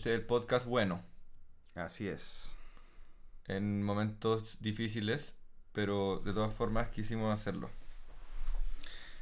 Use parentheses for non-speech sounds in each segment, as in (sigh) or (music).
Este es el podcast bueno. Así es. En momentos difíciles, pero de todas formas quisimos hacerlo.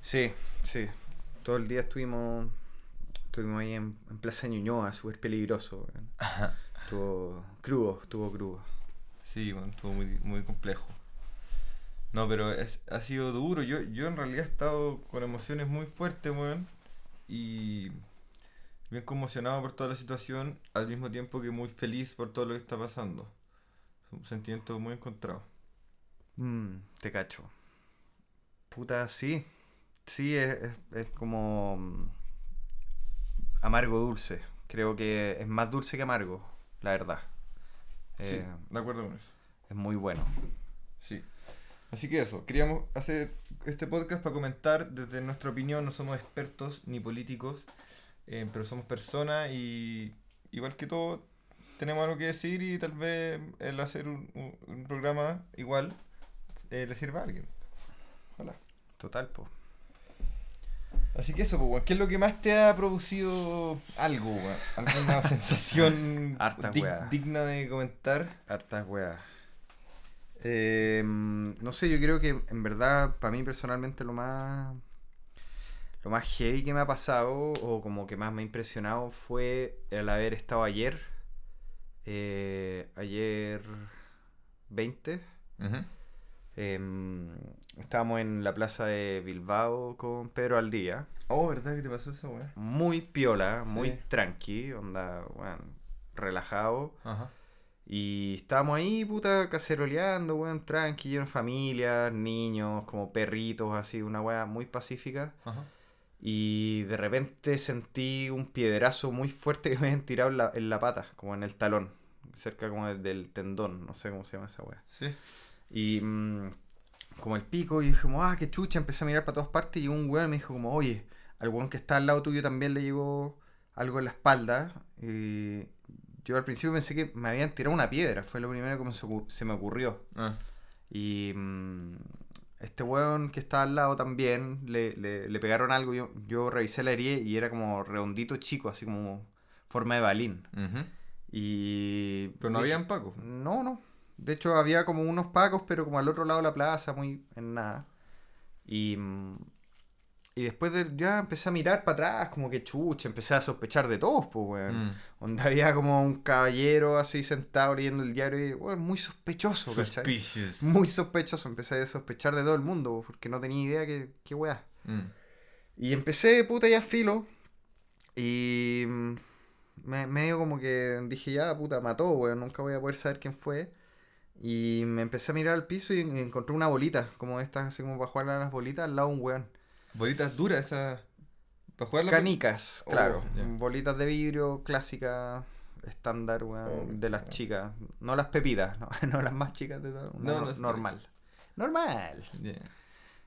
Sí, sí. Todo el día estuvimos estuvimos ahí en, en Plaza Ñuñoa, súper peligroso. weón. Estuvo crudo, estuvo crudo. Sí, bueno, estuvo muy, muy complejo. No, pero es- ha sido duro. Yo, yo en realidad he estado con emociones muy fuertes, weón. Y bien conmocionado por toda la situación, al mismo tiempo que muy feliz por todo lo que está pasando. Es un sentimiento muy encontrado. Mm, te cacho. Puta, sí. Sí, es, es- es como mm, amargo dulce. Creo que es más dulce que amargo, la verdad. Sí, Eh, de acuerdo con eso. es muy bueno. Sí. Así que eso, queríamos hacer este podcast para comentar desde nuestra opinión, no somos expertos ni políticos, eh, pero somos personas y igual que todo tenemos algo que decir y tal vez el hacer un, un- un programa igual eh, le sirva a alguien. Hola. Total, po. Así que eso, pues, ¿qué es lo que más te ha producido algo, weón? ¿Alguna (laughs) sensación dig- digna de comentar? Hartas weas. Eh, no sé, yo creo que en verdad, para mí personalmente, lo más. Lo más heavy que me ha pasado, o como que más me ha impresionado, fue el haber estado ayer. eh, ayer 20. Ujú. em, estábamos en la plaza de Bilbao con Pedro Aldía. Oh, ¿verdad que te pasó eso, weón? Muy piola, muy tranqui, onda, weón, relajado. Ajá. Y estábamos ahí, puta, caceroleando, weón, tranqui, lleno de familias, niños, como perritos, así, una weá muy pacífica. Ajá. Y de repente sentí un piedrazo muy fuerte que me habían tirado en la, en la pata, como en el talón, cerca como del, tendón, no sé cómo se llama esa weá. Sí. Y mm, como el pico, y dije ah, qué chucha, empecé a mirar para todas partes y un weón me dijo como, oye, al weón que está al lado tuyo también le llegó algo en la espalda. Y yo al principio pensé que me habían tirado una piedra, fue lo primero que se me ocurrió. Ah. Y mm, este weón que estaba al lado también, le, le- le pegaron algo, yo, yo revisé la herida y era como redondito chico, así como forma de balín. Y... Pero no habían pacos. no, no. De hecho, había como unos pacos, pero como al otro lado de la plaza, muy en nada. Y, mm, y después de, ya empecé a mirar para atrás, como que chucha, empecé a sospechar de todos, pues, weón. Mm. Donde había como un caballero así sentado leyendo el diario y, weón, muy sospechoso, ¿cachai? Suspicious. Muy sospechoso. Empecé a sospechar de todo el mundo, porque no tenía idea que, qué weá. Mm. Y empecé, puta, ya filo. Y mm, me, medio como que dije, ya, puta, mató, weón. Nunca voy a poder saber quién fue. Y me empecé a mirar al piso y en- encontré una bolita, como estas, así como para jugar a las bolitas, al lado de un weón. Bolitas duras esa. Para jugar Canicas, Oh, claro. Bolitas de vidrio clásicas, estándar, weón, Oh, de las chicas. No las pepitas, no, (laughs) no las más chicas de todo. No, No, normal. Normal. Yeah.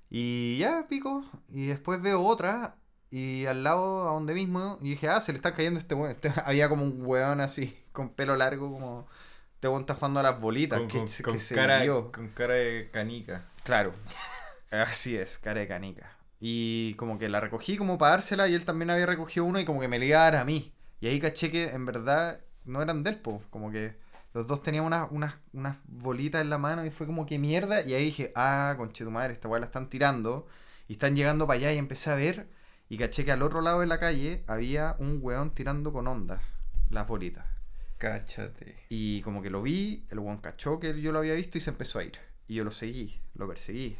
Y ya, pico. Y después veo otra. Y al lado, a donde mismo, y dije, ah, se le están cayendo este weón. (laughs) Este- había como un weón así, con pelo largo, como. Este weón está jugando a las bolitas. Con, que, con- se- con que se cara, dio. con cara de canica. Claro. (laughs) Así es, cara de canica. Y como que la recogí como para dársela y él también había recogido uno y como que me le iba a dar a mí. Y ahí caché que en verdad no eran del po. Como que los dos tenían unas, unas, unas bolitas en la mano y fue como que mierda. Y ahí dije, ah, conche tu madre, esta weá la están tirando. Y están llegando para allá y empecé a ver. Y caché que al otro lado de la calle había un weón tirando con ondas las bolitas. Cáchate. Y como que lo vi, el weón cachó que yo lo había visto y se empezó a ir. Y yo lo seguí, lo perseguí.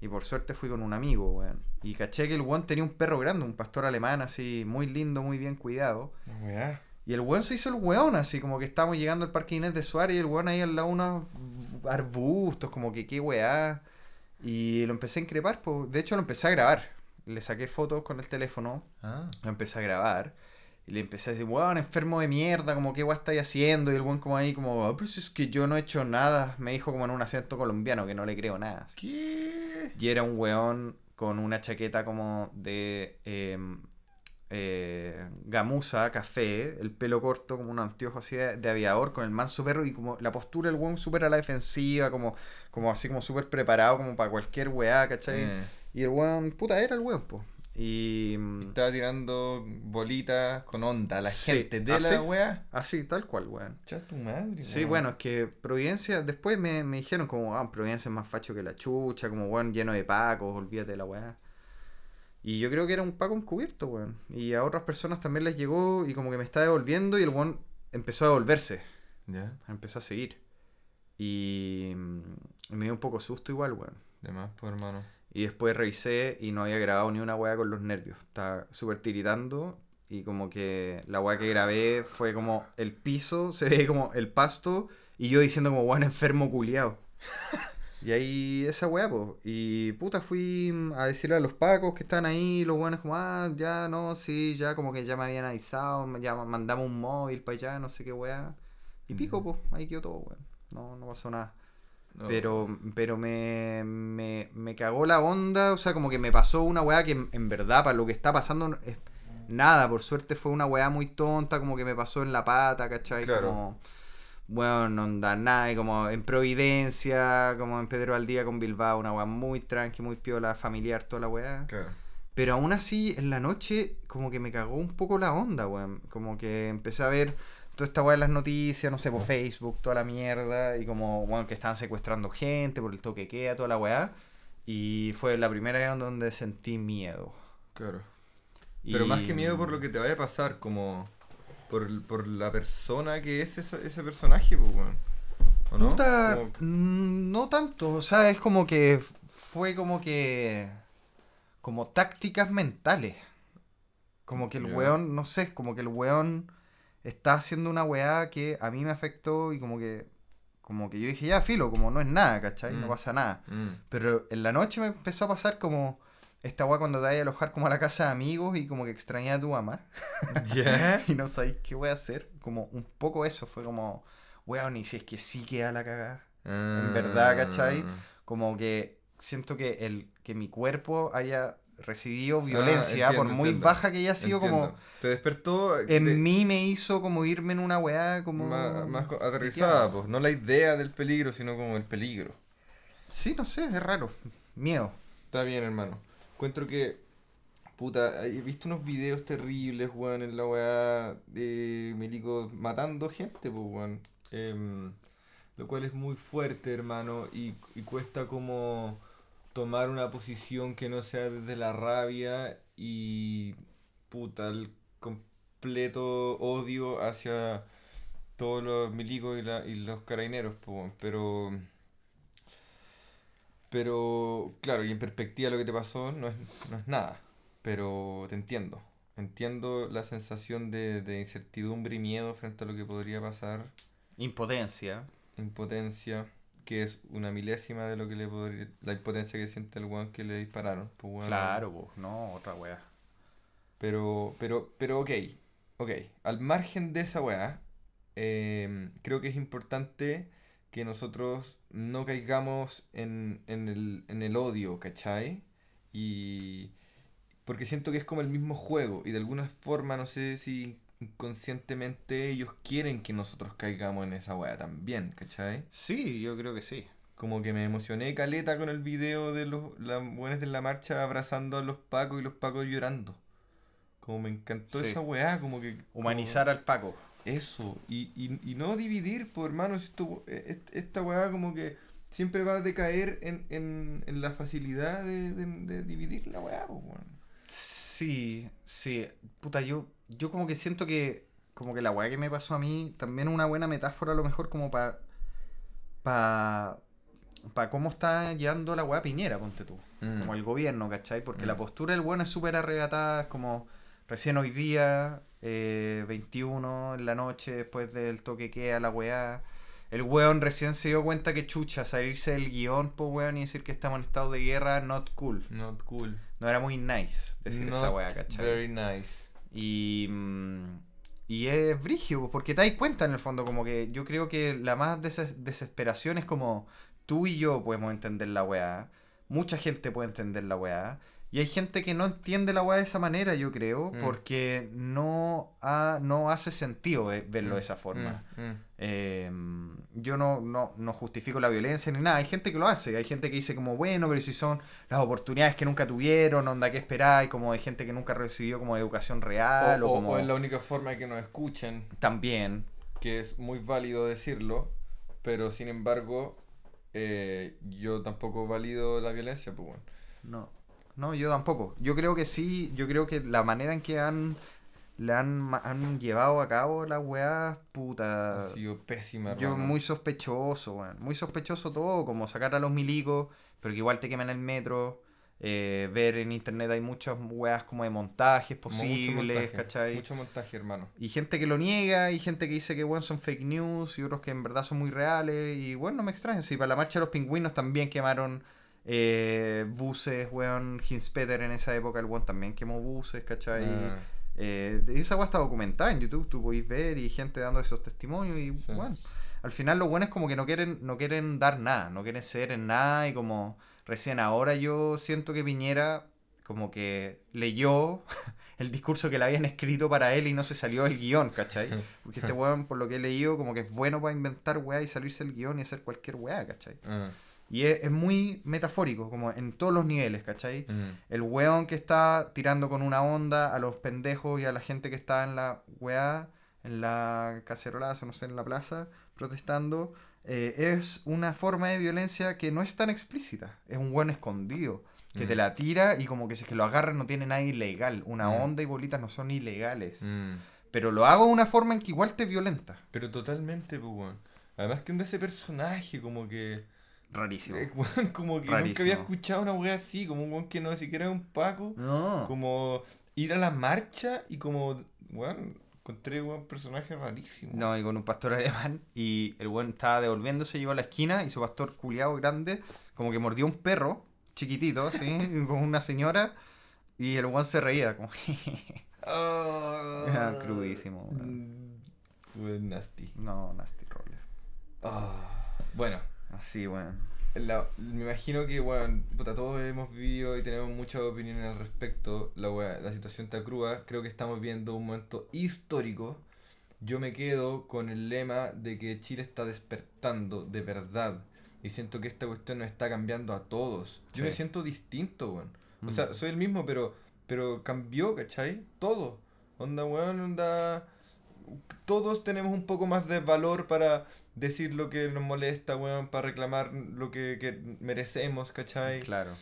Y por suerte fui con un amigo, weón. Y caché que el weón tenía un perro grande, un pastor alemán así, muy lindo, muy bien cuidado. Y el weón se hizo el weón, así como que estábamos llegando al parque Inés de Suárez y el weón ahí al lado de unos arbustos, como que qué weá. Y lo empecé a increpar, pues. De hecho lo empecé a grabar. le saqué fotos con el teléfono, Ah. lo empecé a grabar. Y le empecé a decir, weón, enfermo de mierda, como qué weón estáis haciendo. Y el weón como ahí, como, "Ah, pero si es que yo no he hecho nada. Me dijo como en un acento colombiano, que no le creo nada. ¿Qué? Y era un weón con una chaqueta como de eh, eh, gamuza, café, el pelo corto, como un anteojo así de, de aviador, con el manso perro y como la postura del weón súper a la defensiva, como, como así como súper preparado como para cualquier weá, ¿cachai? Eh, Y el weón, puta, era el weón, po. Y... Estaba tirando bolitas con onda a la Sí, gente de así. la wea. Así, tal cual, weón. Chas tu madre. Sí, bueno, es que Providencia, después me, me dijeron como, ah, Providencia es más facho que la chucha, como, weón, lleno de pacos, olvídate de la weá. Y yo creo que era un paco encubierto, weón. Y a otras personas también les llegó y como que me está devolviendo y el weón empezó a devolverse, Ya, empezó a seguir. Y, mm, y me dio un poco susto igual, weón. de más, pues hermano. Y después revisé y no había grabado ni una weá con los nervios. Estaba súper tiritando y como que la weá que grabé fue como el piso, (laughs) se ve como el pasto y yo diciendo como weón enfermo culiao. Y ahí esa weá, pues. Y puta, fui a decirle a los pacos que estaban ahí, los buenos como, ah, ya no, sí, ya como que ya me habían avisado, ya mandamos un móvil para allá, no sé qué weá. Y pico, pues, ahí quedó todo, weón. No, no pasó nada. No, Pero, pero me, me, me cagó la onda, o sea, como que me pasó una weá que en, en verdad para lo que está pasando es nada, por suerte fue una weá muy tonta, como que me pasó en la pata, ¿cachai? Claro. Como, bueno, no anda nada, y como en Providencia, como en Pedro Aldía con Bilbao, una weá muy tranqui, muy piola, familiar, toda la weá. Claro. Pero aún así, en la noche, como que me cagó un poco la onda, weón. Como que empecé a ver toda esta weá en las noticias, no sé, por Facebook, toda la mierda. Y como, weón, que estaban secuestrando gente por el toque que queda, toda la weá. Y fue la primera vez en donde sentí miedo. Claro. Pero más que miedo por lo que te vaya a pasar, como por, por la persona que es esa- ese personaje, pues, weón. ¿O no? Como- mm, no tanto, o sea, es como que fue como que como tácticas mentales. Como que el weón, no sé, como que el weón está haciendo una weá que a mí me afectó y como que como que yo dije, ya, filo, como no es nada, ¿cachai? No Mm. pasa nada. Mm. Pero en la noche me empezó a pasar como esta weá cuando te vas a alojar como a la casa de amigos y como que extrañé a tu mamá (laughs) (laughs) ¿Ya? y no sabéis qué voy a hacer. Como un poco eso, fue como, weón, y si es que sí queda la cagada. En verdad, ¿cachai? Como que siento que el que mi cuerpo haya violencia, Ah, entiendo, por muy entiendo. baja que haya sido, como Te despertó en de- mí me hizo como irme en una weá como... más, aterrizada, pues. No la idea del peligro, sino como el peligro. Sí, no sé, es raro. Miedo. Está bien, hermano. Encuentro que. Puta, he visto unos videos terribles, weón, en la weá de Milico matando gente, pues, weón. Em, lo cual es muy fuerte, hermano, y, y cuesta como tomar una posición que no sea desde la rabia y. Puta, el completo odio hacia todos los milicos y, la, y los carabineros, weón. Pero. Pero, claro, y en perspectiva lo que te pasó no es, no es nada. Pero te entiendo. Entiendo la sensación de, de incertidumbre y miedo frente a lo que podría pasar. Impotencia. Impotencia, que es una milésima de lo que le podría. La impotencia que siente el weón que le dispararon. Pues, Claro, pues, no, otra weá. Pero, pero, pero, ok. Ok. Al margen de esa weá, em, creo que es importante que nosotros no caigamos en, en el, en el odio, ¿cachai? Y. Porque siento que es como el mismo juego. Y de alguna forma, no sé si inconscientemente ellos quieren que nosotros caigamos en esa weá también, ¿cachai? Sí, yo creo que sí. Como que me emocioné caleta con el video de los las buenas de la marcha abrazando a los pacos y los pacos llorando. Como me encantó Sí. esa weá, como que... como- Humanizar al Paco. Eso, y, y, y no dividir, pues hermano, esto, e- e- esta weá como que siempre va a decaer en, en, en la facilidad de, de, de dividir la weá, pues, weón. Sí, sí. Puta, yo, yo como que siento que como que la weá que me pasó a mí también es una buena metáfora a lo mejor como para para para cómo está llevando la weá Piñera, ponte tú. Mm. Como el gobierno, ¿cachai? Porque Mm. la postura del bueno es súper arrebatada, es como recién hoy día, eh, 21 en la noche, después del toque que a la weá, el weón recién se dio cuenta que chucha, salirse del guion, pues weón, y decir que estamos en estado de guerra, not cool. Not cool. No era muy nice decir esa Not weá, ¿cachai? Very nice. Y, mm, y es brigio, porque te das cuenta en el fondo, como que yo creo que la más des- desesperación es como tú y yo podemos entender la weá, mucha gente puede entender la weá, y hay gente que no entiende la weá de esa manera, yo creo, Mm. porque no, ha- no hace sentido ve- verlo de Mm, esa forma. mm, mm. Eh, yo no, no, no justifico la violencia ni nada. Hay gente que lo hace. Hay gente que dice como, bueno, pero si son las oportunidades que nunca tuvieron, onda que esperáis, como hay gente que nunca recibió como educación real o, O, o- como... o es la única forma de que nos escuchen, También. que es muy válido decirlo, pero sin embargo, eh, yo tampoco valido la violencia, pues bueno. No. No, yo tampoco. Yo creo que sí, yo creo que la manera en que han, le han, han llevado a cabo las weas, puta... Ha sido pésima, Yo muy sospechoso, weón. Muy sospechoso todo, como sacar a los milicos, pero que igual te queman el metro. eh, ver en internet hay muchas weas como de montajes Mucho posibles, montaje, ¿cachai? Mucho montaje, hermano. Y gente que lo niega, y gente que dice que bueno son fake news, y otros que en verdad son muy reales. Y bueno, no me extraña. Si para la marcha de los pingüinos también quemaron eh, buses, weón. Hinspeter en esa época, el weón también quemó buses, ¿cachai? Ah, Eh, esa weá está documentada en YouTube, tú podéis ver y gente dando esos testimonios y Sí. bueno, al final lo bueno es como que no quieren, no quieren dar nada, no quieren ceder en nada y como recién ahora yo siento que Piñera como que leyó (laughs) el discurso que le habían escrito para él y no se salió del guion, ¿cachai? (laughs) Porque este weón, por lo que he leído, como que es bueno para inventar weá y salirse del guion y hacer cualquier weá, ¿cachai? ah, Y es, es muy metafórico, como en todos los niveles, ¿cachai? mm. El weón que está tirando con una onda a los pendejos y a la gente que está en la weá, en la cacerolaza, no sé, en la plaza, protestando, eh, es una forma de violencia que no es tan explícita. Es un weón escondido, que te Mm. la tira y como que si es que lo agarran no tiene nada ilegal. Una Mm. onda y bolitas no son ilegales. Pero lo hago de una forma en que igual te violenta. Pero totalmente, pues, weón. Además que onda ese personaje, como que... Rarísimo. eh, weón, como que nunca había escuchado una weá así, como un weón que no siquiera es un Paco. No. Como ir a la marcha y como, weón, encontré un personaje rarísimo. No, y con un pastor alemán. Y el buen estaba devolviéndose, llegó a la esquina y su pastor culiado grande, como que mordió un perro, chiquitito, así, (laughs) con una señora. Y el buen se reía, como. Era (laughs) crudísimo, weón. Mm, weón, nasty. no, Nasty Roller. Ah, bueno, Así, weón. la- me imagino que, weón, puta, todos hemos vivido y tenemos muchas opiniones al respecto. La, weá, la situación está cruda. Creo que estamos viendo un momento histórico. Yo me quedo con el lema de que Chile está despertando de verdad. Y siento que esta cuestión nos está cambiando a todos. Yo me Sí. siento distinto, weón. O Mm. sea, soy el mismo, pero, pero cambió, ¿cachai? Todo. Onda, weón, onda. Todos tenemos un poco más de valor para decir lo que nos molesta, weón, para reclamar lo que, que merecemos, ¿cachai? Claro.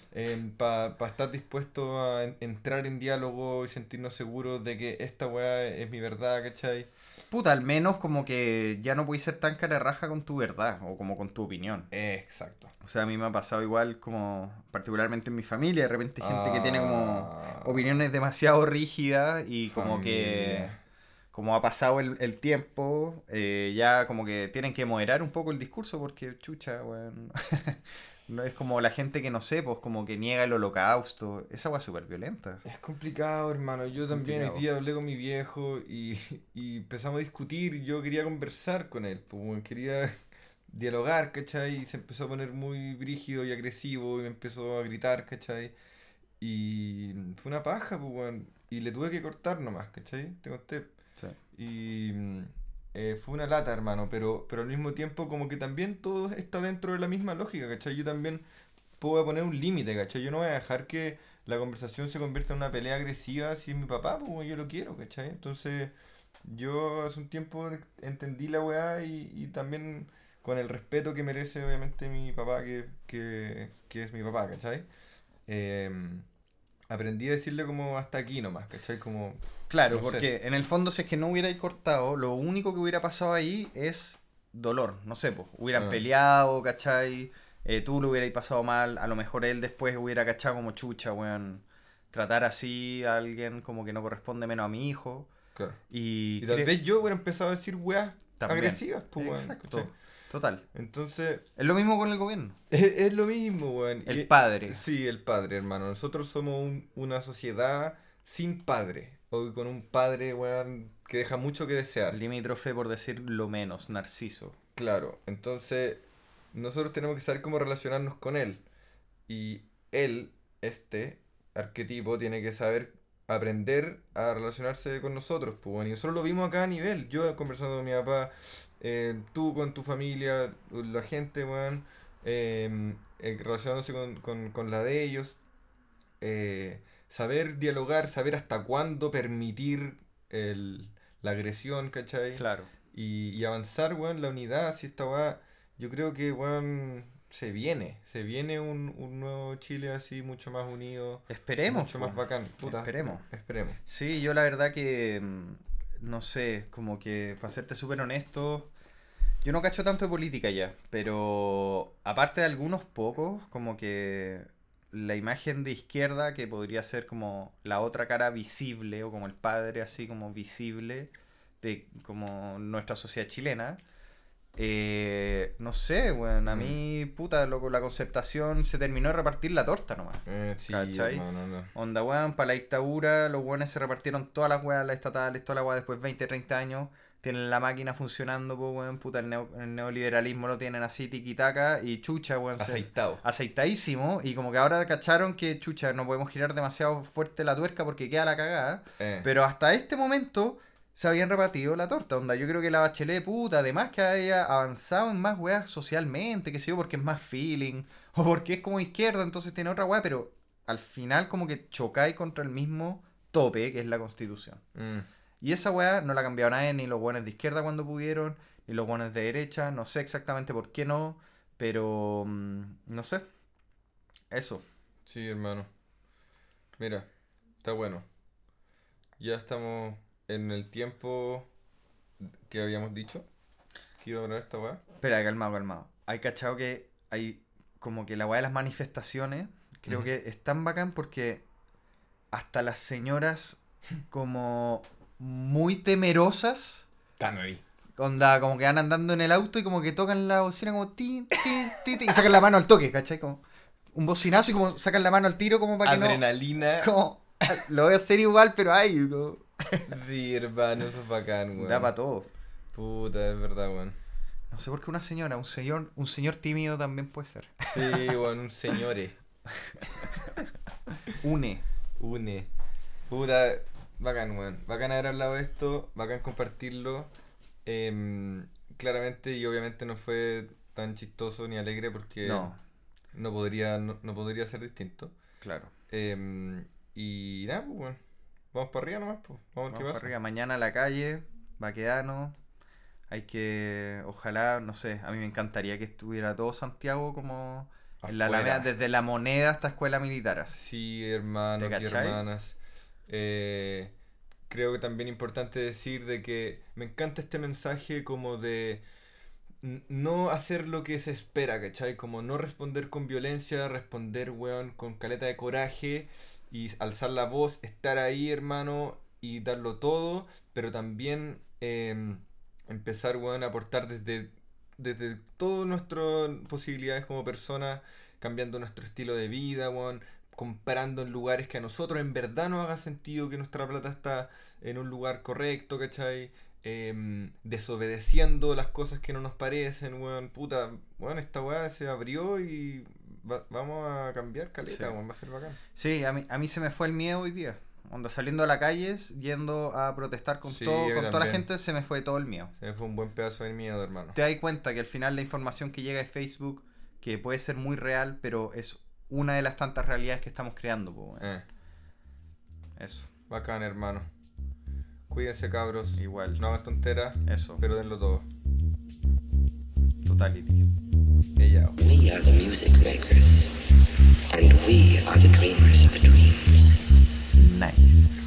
para estar dispuesto a en- entrar en diálogo y sentirnos seguros de que esta weá es mi verdad, ¿cachai? Puta, al menos como que ya no puedes ser tan cara raja con tu verdad o como con tu opinión. exacto. O sea, a mí me ha pasado igual como, particularmente en mi familia, de repente gente que tiene como Ah, opiniones demasiado rígidas y como que. Como ha pasado el, el tiempo, eh, ya como que tienen que moderar un poco el discurso porque chucha, weón. (laughs) no es como la gente que no sé, pues como que niega el holocausto. Esa weá es súper violenta. Es complicado, hermano. Yo también hoy día hablé con mi viejo y, (laughs) y empezamos a discutir. Yo quería conversar con él, pues, quería dialogar, ¿cachai? Y se empezó a poner muy brígido y agresivo y me empezó a gritar, ¿cachai? Y fue una paja, pues, weón. Y le tuve que cortar nomás, ¿cachai? Te conté. Y mm, eh, fue una lata, hermano, pero, pero al mismo tiempo como que también todo está dentro de la misma lógica, ¿cachai? Yo también puedo poner un límite, ¿cachai? Yo no voy a dejar que la conversación se convierta en una pelea agresiva si es mi papá, pues yo lo quiero, ¿cachai? Entonces yo hace un tiempo entendí la weá y, y también con el respeto que merece obviamente mi papá, que, que, que es mi papá, ¿cachai? Em, aprendí a decirle como hasta aquí nomás, ¿cachai? Como... Claro, No sé. porque en el fondo si es que no hubierais cortado, lo único que hubiera pasado ahí es dolor. No sé, pues, hubieran Ah. peleado, ¿cachai? Eh, tú lo hubierais pasado mal, a lo mejor él después hubiera cachado como chucha, weón. Tratar así a alguien como que no corresponde menos a mi hijo. Claro. Y, Y tal vez yo hubiera empezado a decir weas También. agresivas, pues weón, Exacto. ¿cachai? Total. Entonces, Es lo mismo con el gobierno. (laughs) es, es lo mismo, weón. El Y- padre. Sí, el padre, hermano. Nosotros somos un- una sociedad sin padre. O con un padre, weón, que deja mucho que desear. Limítrofe por decir lo menos, Narciso. Claro, entonces nosotros tenemos que saber cómo relacionarnos con él. Y él, este arquetipo, tiene que saber aprender a relacionarse con nosotros. Pues, bueno, y nosotros lo vimos a cada nivel. Yo conversando con mi papá, eh, tú con tu familia, la gente, weón, eh, eh, relacionándose con, con- con la de ellos. eh, saber dialogar, saber hasta cuándo permitir el- la agresión, ¿cachai? Claro. y, y avanzar, weón, la unidad, si esta weá, yo creo que, weón, se viene, se viene un, un nuevo Chile así, mucho más unido, Esperemos. mucho más bacán, puta, Esperemos. esperemos. Sí, yo la verdad que. mm, No sé, como que, para serte súper honesto. Yo no cacho tanto de política ya, pero aparte de algunos pocos, como que la imagen de izquierda, que podría ser como la otra cara visible, o como el padre así como visible, de como nuestra sociedad chilena, eh, no sé, bueno, a Mm. mí, puta, loco, la conceptación se terminó de repartir la torta nomás. Eh, sí, ¿Cachai? hermano, no. Onda, weón, para la dictadura, los weones se repartieron todas las weas, las estatales, toda la wea después de 20, 30 años. Tienen la máquina funcionando, pues, weón, puta, el, neo- el neoliberalismo lo tienen así, tiquitaca, y chucha, weón. se- Aceitado. Aceitadísimo, y como que ahora cacharon que, chucha, no podemos girar demasiado fuerte la tuerca porque queda la cagada. Eh, Pero hasta este momento se habían repartido la torta, onda. Yo creo que la bachelet, puta, además que haya avanzado en más weas socialmente, qué sé yo, porque es más feeling, o porque es como izquierda, entonces tiene otra wea, pero al final como que chocáis contra el mismo tope, que es la constitución. mm, Y esa wea no la ha cambiado nadie, ni los buenos de izquierda cuando pudieron, ni los buenos de derecha, no sé exactamente por qué no, pero mm, no sé. Eso. sí, hermano. Mira, está bueno. Ya estamos en el tiempo que habíamos dicho que iba a durar esta weá. Espera, calmado, calmado. Hay cachado que hay como que la weá de las manifestaciones, creo que es tan bacán porque hasta las señoras como muy temerosas, Están ahí. onda, como que van andando en el auto y como que tocan la bocina como y sacan la mano al toque, ¿cachai? Como un bocinazo y como sacan la mano al tiro como para que Adrenalina. no... (laughs) Como, lo voy a hacer igual, pero ay, como, Sí, hermano, eso es bacán, weón. da para todo. Puta, es verdad, weón. No sé por qué una señora, un señor, un señor tímido también puede ser. Sí, weón, un señore. Une. Une. Puta, bacán, weón. Bacán haber hablado de esto, bacán compartirlo. Em, claramente y obviamente no fue tan chistoso ni alegre porque No, no podría, no, no podría ser distinto. claro. Em, y nada, pues, weón. Vamos para arriba nomás, pues. Vamos Vamos qué para arriba. Mañana a la calle, vaqueano. Hay que, ojalá, no sé, a mí me encantaría que estuviera todo Santiago como en la. Alameda, desde la moneda hasta escuela militar. así. Sí, hermanos ¿Te y hermanas. Eh, creo que también importante decir de que me encanta este mensaje como de no hacer lo que se espera, ¿cachai? Como no responder con violencia, responder, weón, con caleta de coraje y alzar la voz, estar ahí, hermano, y darlo todo, pero también em, empezar, weón, a aportar desde, desde todas nuestras posibilidades como personas, cambiando nuestro estilo de vida, weón, comprando en lugares que a nosotros en verdad nos haga sentido que nuestra plata está en un lugar correcto, ¿cachai? Em, desobedeciendo las cosas que no nos parecen, weón, puta, weón, esta weá se abrió y va- vamos a cambiar caleta, Sí. weón, va a ser bacán. Sí, a mí, a mí se me fue el miedo hoy día. Onda, saliendo a la calle, yendo a protestar con, Sí, todo, con toda la gente, se me fue todo el miedo. Se me fue un buen pedazo de miedo, hermano. Te das cuenta que al final la información que llega de Facebook, que puede ser muy real, pero es una de las tantas realidades que estamos creando. po. Eh, Eso, bacán, hermano. Cuídense, cabros. igual. No hagan tonteras, Eso, pero denlo todo. totality. Ella. We are the music makers, and we are the dreamers of dreams. Nice.